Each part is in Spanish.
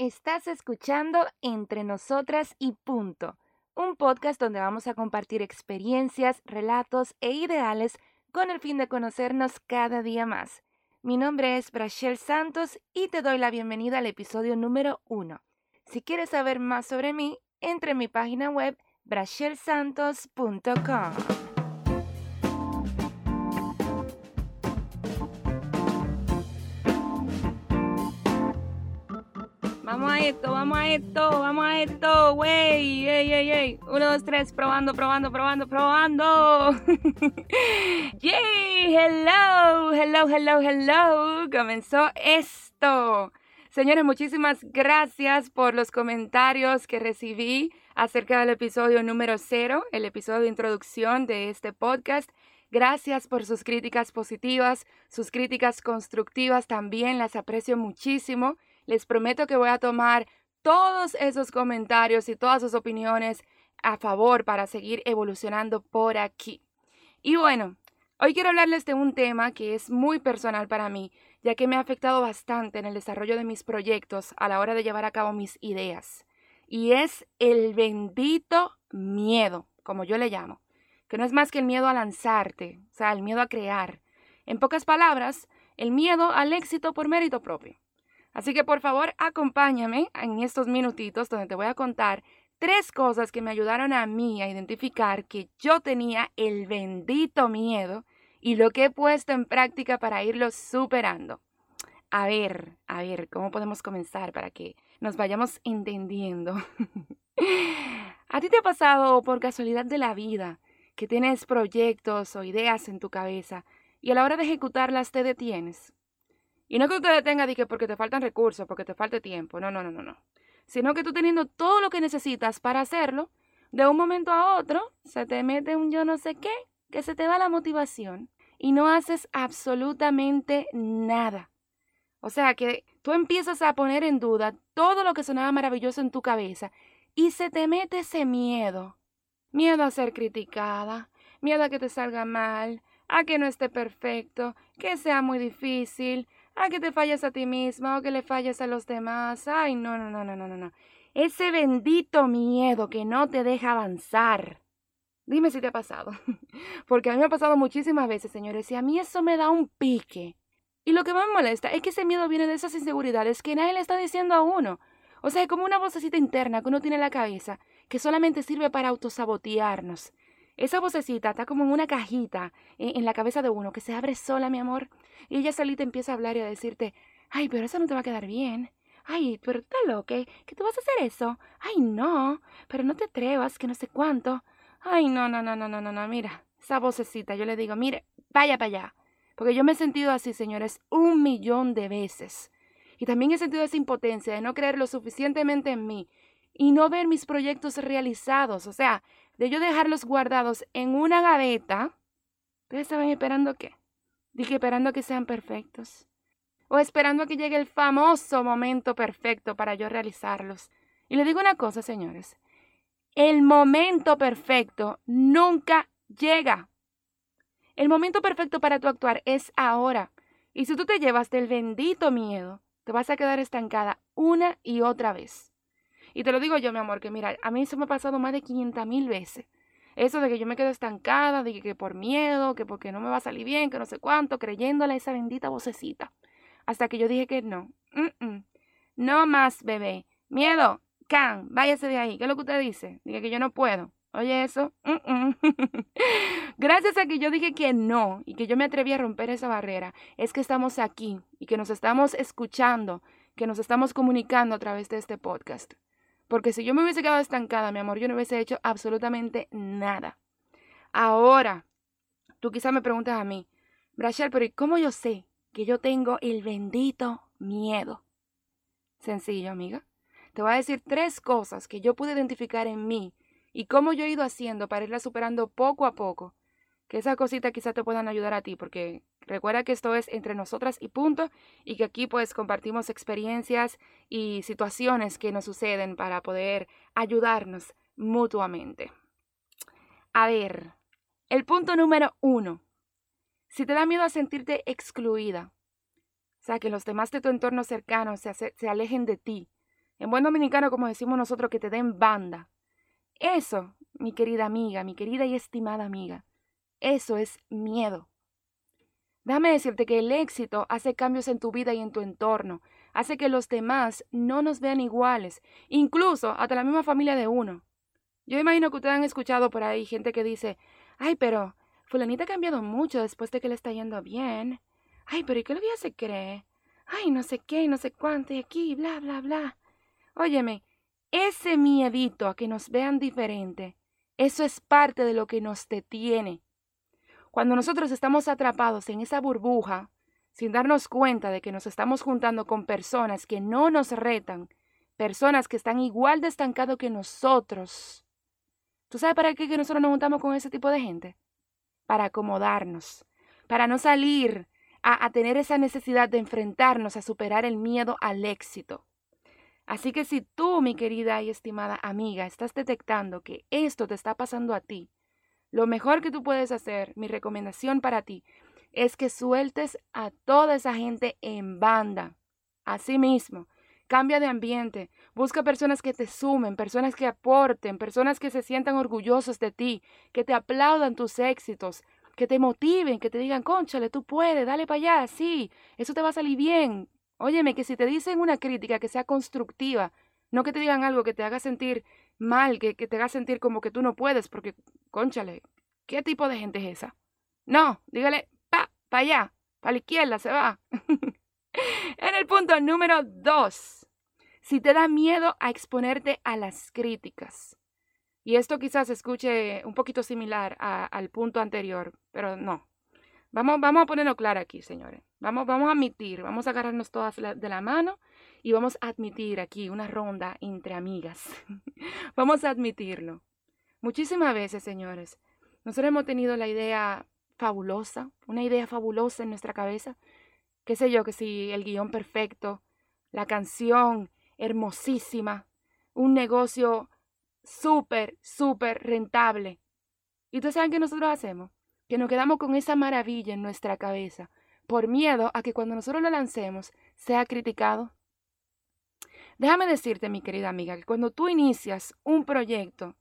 Estás escuchando Entre Nosotras y Punto, un podcast donde vamos a compartir experiencias, relatos e ideales con el fin de conocernos cada día más. Mi nombre es Brachel Santos y te doy la bienvenida al episodio número 1. Si quieres saber más sobre mí, entre en mi página web brachelsantos.com. Vamos a esto, vamos a esto, vamos a esto, wey, ey, ey, ey. Uno, dos, tres, probando, probando, probando, probando. Yay, hello, hello, hello, hello. Comenzó esto. Señores, muchísimas gracias por los comentarios que recibí acerca del episodio número cero, el episodio de introducción de este podcast. Gracias por sus críticas positivas, sus críticas constructivas también, las aprecio muchísimo. Les prometo que voy a tomar todos esos comentarios y todas sus opiniones a favor para seguir evolucionando por aquí. Y bueno, hoy quiero hablarles de un tema que es muy personal para mí, ya que me ha afectado bastante en el desarrollo de mis proyectos a la hora de llevar a cabo mis ideas. Y es el bendito miedo, como yo le llamo, que no es más que el miedo a lanzarte, o sea, el miedo a crear. En pocas palabras, el miedo al éxito por mérito propio. Así que por favor acompáñame en estos minutitos donde te voy a contar tres cosas que me ayudaron a mí a identificar que yo tenía el bendito miedo y lo que he puesto en práctica para irlo superando. A ver, a ver, ¿cómo podemos comenzar para que nos vayamos entendiendo? ¿A ti te ha pasado por casualidad de la vida que tienes proyectos o ideas en tu cabeza y a la hora de ejecutarlas te detienes? Y no que usted detenga de que porque te faltan recursos, porque te falte tiempo. No, no, no, no, no. Sino que tú teniendo todo lo que necesitas para hacerlo, de un momento a otro se te mete un yo no sé qué, que se te va la motivación y no haces absolutamente nada. O sea que tú empiezas a poner en duda todo lo que sonaba maravilloso en tu cabeza y se te mete ese miedo. Miedo a ser criticada, miedo a que te salga mal, a que no esté perfecto, que sea muy difícil, a que te falles a ti misma o que le falles a los demás. Ay, no, no, no, no, no, no. Ese bendito miedo que no te deja avanzar. Dime si te ha pasado. Porque a mí me ha pasado muchísimas veces, señores, y a mí eso me da un pique. Y lo que más me molesta es que ese miedo viene de esas inseguridades que nadie le está diciendo a uno. O sea, es como una vocecita interna que uno tiene en la cabeza que solamente sirve para autosabotearnos. Esa vocecita está como en una cajita en, la cabeza de uno que se abre sola, mi amor. Y ella solita empieza a hablar y a decirte, ay, pero eso no te va a quedar bien. Ay, pero está loca, que tú vas a hacer eso. Ay, no, pero no te atrevas, que no sé cuánto. Ay, no, no, no, no, no, no, no, mira, esa vocecita, yo le digo, mire, vaya para allá. Porque yo me he sentido así, señores, un millón de veces. Y también he sentido esa impotencia de no creer lo suficientemente en mí y no ver mis proyectos realizados. O sea, de yo dejarlos guardados en una gaveta, ¿ustedes estaban esperando qué? Dije esperando que sean perfectos. O esperando a que llegue el famoso momento perfecto para yo realizarlos. Y le digo una cosa, señores. El momento perfecto nunca llega. El momento perfecto para tu actuar es ahora. Y si tú te llevas del bendito miedo, te vas a quedar estancada una y otra vez. Y te lo digo yo, mi amor, que mira, a mí eso me ha pasado más de 500 mil veces. Eso de que yo me quedo estancada, de que, por miedo, que porque no me va a salir bien, que no sé cuánto, creyéndole a esa bendita vocecita. Hasta que yo dije que no. No más, bebé. Miedo. Can, váyase de ahí. ¿Qué es lo que usted dice? Dije que yo no puedo. Oye, eso. Gracias a que yo dije que no y que yo me atreví a romper esa barrera, es que estamos aquí y que nos estamos escuchando, que nos estamos comunicando a través de este podcast. Porque si yo me hubiese quedado estancada, mi amor, yo no hubiese hecho absolutamente nada. Ahora, tú quizás me preguntas a mí, Brachel, pero ¿y cómo yo sé que yo tengo el bendito miedo? Sencillo, amiga. Te voy a decir tres cosas que yo pude identificar en mí y cómo yo he ido haciendo para irla superando poco a poco. Que esas cositas quizás te puedan ayudar a ti, porque Recuerda que esto es entre nosotras y punto y que aquí pues compartimos experiencias y situaciones que nos suceden para poder ayudarnos mutuamente. A ver, el punto número uno. Si te da miedo a sentirte excluida, o sea, que los demás de tu entorno cercano se, se alejen de ti, En buen dominicano, como decimos nosotros, que te den banda. Eso, mi querida amiga, mi querida y estimada amiga, eso es miedo. Déjame decirte que el éxito hace cambios en tu vida y en tu entorno, hace que los demás no nos vean iguales, incluso hasta la misma familia de uno. Yo imagino que ustedes han escuchado por ahí gente que dice, ay, pero fulanita ha cambiado mucho después de que le está yendo bien. Ay, pero ¿y qué lo que ella se cree? Ay, no sé qué, no sé cuánto, y aquí, bla, bla, bla. Óyeme, ese miedito a que nos vean diferente, eso es parte de lo que nos detiene. Cuando nosotros estamos atrapados en esa burbuja, sin darnos cuenta de que nos estamos juntando con personas que no nos retan, personas que están igual de estancados que nosotros. ¿Tú sabes para qué que nosotros nos juntamos con ese tipo de gente? Para acomodarnos, para no salir a, a tener esa necesidad de enfrentarnos a superar el miedo al éxito. Así que si tú, mi querida y estimada amiga, estás detectando que esto te está pasando a ti, lo mejor que tú puedes hacer, mi recomendación para ti, es que sueltes a toda esa gente en banda. Así mismo, cambia de ambiente, busca personas que te sumen, personas que aporten, personas que se sientan orgullosos de ti, que te aplaudan tus éxitos, que te motiven, que te digan, conchale, tú puedes, dale para allá, sí, eso te va a salir bien. Óyeme, que si te dicen una crítica que sea constructiva, no que te digan algo que te haga sentir mal, que, que te haga sentir como que tú no puedes, porque, conchale, ¿qué tipo de gente es esa? No, dígale, pa, para allá, para la izquierda se va. en el punto número dos, si te da miedo a exponerte a las críticas. Y esto quizás escuche un poquito similar al punto anterior, pero no. Vamos, vamos a ponerlo claro aquí, señores. Vamos, vamos a admitir, vamos a agarrarnos todas de la mano y vamos a admitir aquí una ronda entre amigas. vamos a admitirlo. Muchísimas veces, señores, nosotros hemos tenido la idea fabulosa, una idea fabulosa en nuestra cabeza. Qué sé yo, que si el guion perfecto, la canción hermosísima, un negocio súper, súper rentable. ¿Y ustedes saben qué nosotros hacemos? Que nos quedamos con esa maravilla en nuestra cabeza, por miedo a que cuando nosotros lo lancemos sea criticado. Déjame decirte, mi querida amiga, que cuando tú inicias un proyecto,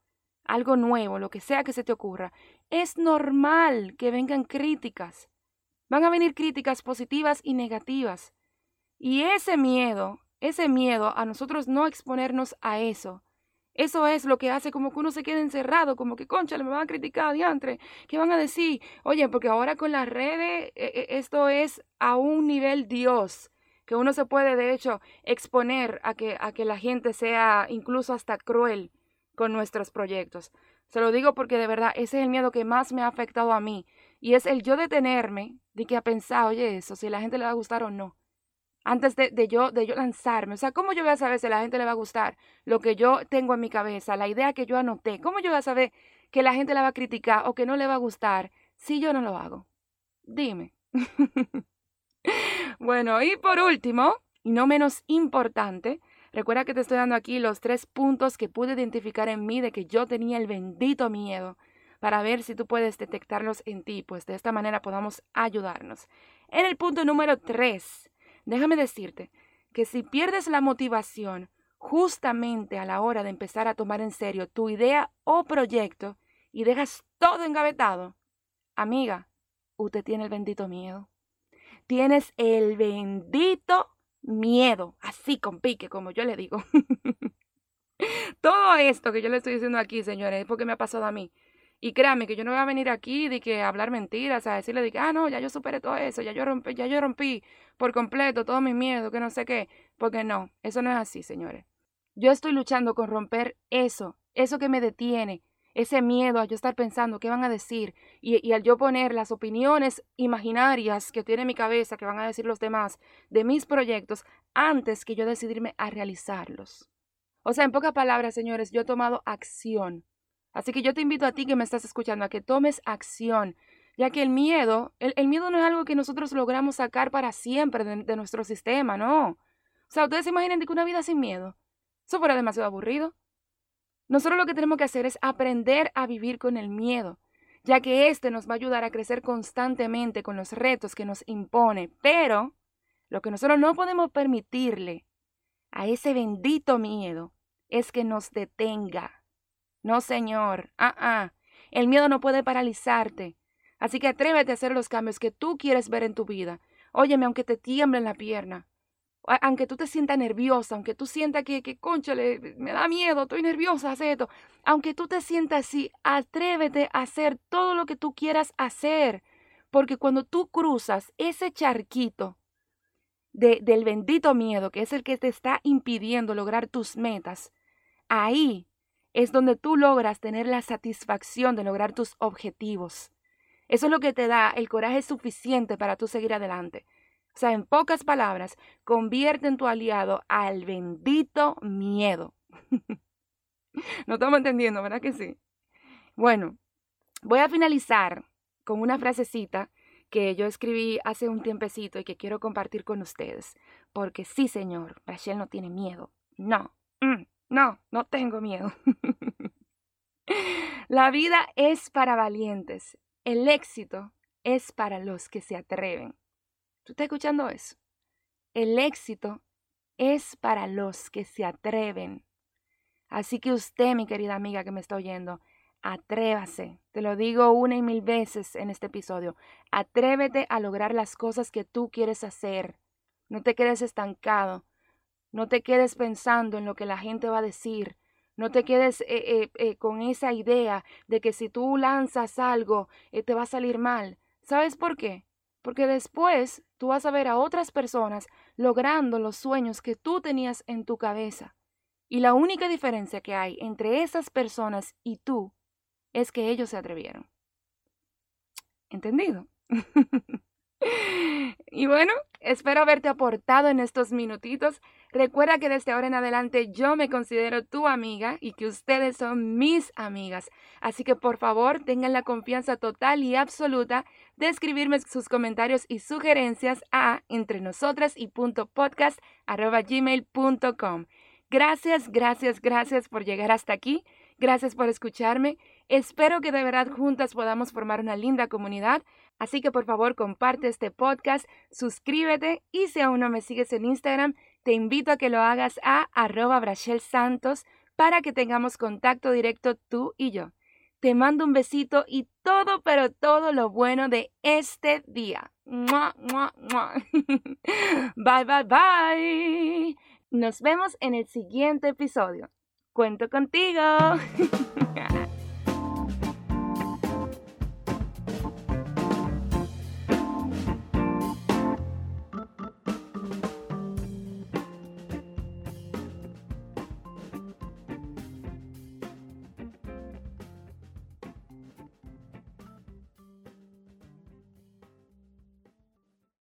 algo nuevo, lo que sea que se te ocurra, es normal que vengan críticas. Van a venir críticas positivas y negativas. Y ese miedo, ese miedo a nosotros no exponernos a eso, eso es lo que hace como que uno se quede encerrado, como que, concha, me van a criticar, diantre, ¿qué van a decir? Oye, porque ahora con las redes e, e, esto es a un nivel Dios, que uno se puede de hecho exponer a que, a que la gente sea incluso hasta cruel con nuestros proyectos. Se lo digo porque de verdad ese es el miedo que más me ha afectado a mí. Y es el yo detenerme de que a pensar, oye, eso, si a la gente le va a gustar o no. Antes de, de, yo, de yo lanzarme. O sea, ¿cómo yo voy a saber si a la gente le va a gustar lo que yo tengo en mi cabeza, la idea que yo anoté? ¿Cómo yo voy a saber que la gente la va a criticar o que no le va a gustar si yo no lo hago? Dime. bueno, y por último, y no menos importante, Recuerda que te estoy dando aquí los tres puntos que pude identificar en mí de que yo tenía el bendito miedo para ver si tú puedes detectarlos en ti, pues de esta manera podamos ayudarnos. En el punto número tres, déjame decirte que si pierdes la motivación justamente a la hora de empezar a tomar en serio tu idea o proyecto y dejas todo engavetado, amiga, usted tiene el bendito miedo. Tienes el bendito miedo, así con pique, como yo le digo. Todo esto que yo le estoy diciendo aquí, señores, es porque me ha pasado a mí. Y créanme que yo no voy a venir aquí de que hablar mentiras, a decirle de que, ah, no, ya yo superé todo eso, ya yo rompí, ya yo rompí por completo todo mi miedo, que no sé qué. Porque no, eso no es así, señores. Yo estoy luchando con romper eso, eso que me detiene, ese miedo a yo estar pensando qué van a decir y, al yo poner las opiniones imaginarias que tiene mi cabeza, que van a decir los demás de mis proyectos, antes que yo decidirme a realizarlos. O sea, en pocas palabras, señores, yo he tomado acción. Así que yo te invito a ti que me estás escuchando a que tomes acción, ya que el miedo, el, el miedo no es algo que nosotros logramos sacar para siempre de, nuestro sistema, no. O sea, ustedes se imaginan que una vida sin miedo, eso fuera demasiado aburrido. Nosotros lo que tenemos que hacer es aprender a vivir con el miedo, ya que este nos va a ayudar a crecer constantemente con los retos que nos impone. Pero lo que nosotros no podemos permitirle a ese bendito miedo es que nos detenga. No, Señor. Ah, ah. El miedo no puede paralizarte. Así que atrévete a hacer los cambios que tú quieres ver en tu vida. Óyeme, aunque te tiemble en la pierna, aunque tú te sientas nerviosa, aunque tú sientas que, que conchale, me da miedo, estoy nerviosa, haz esto. Aunque tú te sientas así, atrévete a hacer todo lo que tú quieras hacer. Porque cuando tú cruzas ese charquito de, del bendito miedo, que es el que te está impidiendo lograr tus metas, ahí es donde tú logras tener la satisfacción de lograr tus objetivos. Eso es lo que te da el coraje suficiente para tú seguir adelante. O sea, en pocas palabras, convierte en tu aliado al bendito miedo. no estamos entendiendo, ¿verdad que sí? Bueno, voy a finalizar con una frasecita que yo escribí hace un tiempecito y que quiero compartir con ustedes. Porque sí, señor, Rachel no tiene miedo. No, mm, no, no tengo miedo. La vida es para valientes. El éxito es para los que se atreven. ¿Tú estás escuchando eso? El éxito es para los que se atreven. Así que usted, mi querida amiga que me está oyendo, atrévase. Te lo digo una y mil veces en este episodio. Atrévete a lograr las cosas que tú quieres hacer. No te quedes estancado. No te quedes pensando en lo que la gente va a decir. No te quedes eh, eh, eh, con esa idea de que si tú lanzas algo te va a salir mal. ¿Sabes por qué? Porque después tú vas a ver a otras personas logrando los sueños que tú tenías en tu cabeza. Y la única diferencia que hay entre esas personas y tú es que ellos se atrevieron. ¿Entendido? y bueno, espero haberte aportado en estos minutitos. Recuerda que desde ahora en adelante yo me considero tu amiga y que ustedes son mis amigas. Así que por favor tengan la confianza total y absoluta de escribirme sus comentarios y sugerencias a entre nosotras y punto podcast. Gracias, gracias, gracias por llegar hasta aquí. Gracias por escucharme. Espero que de verdad juntas podamos formar una linda comunidad. Así que por favor comparte este podcast, suscríbete y si aún no me sigues en Instagram, te invito a que lo hagas a arroba Santos para que tengamos contacto directo tú y yo. Te mando un besito y todo, pero todo lo bueno de este día. bye, bye, bye. Nos vemos en el siguiente episodio. Cuento contigo.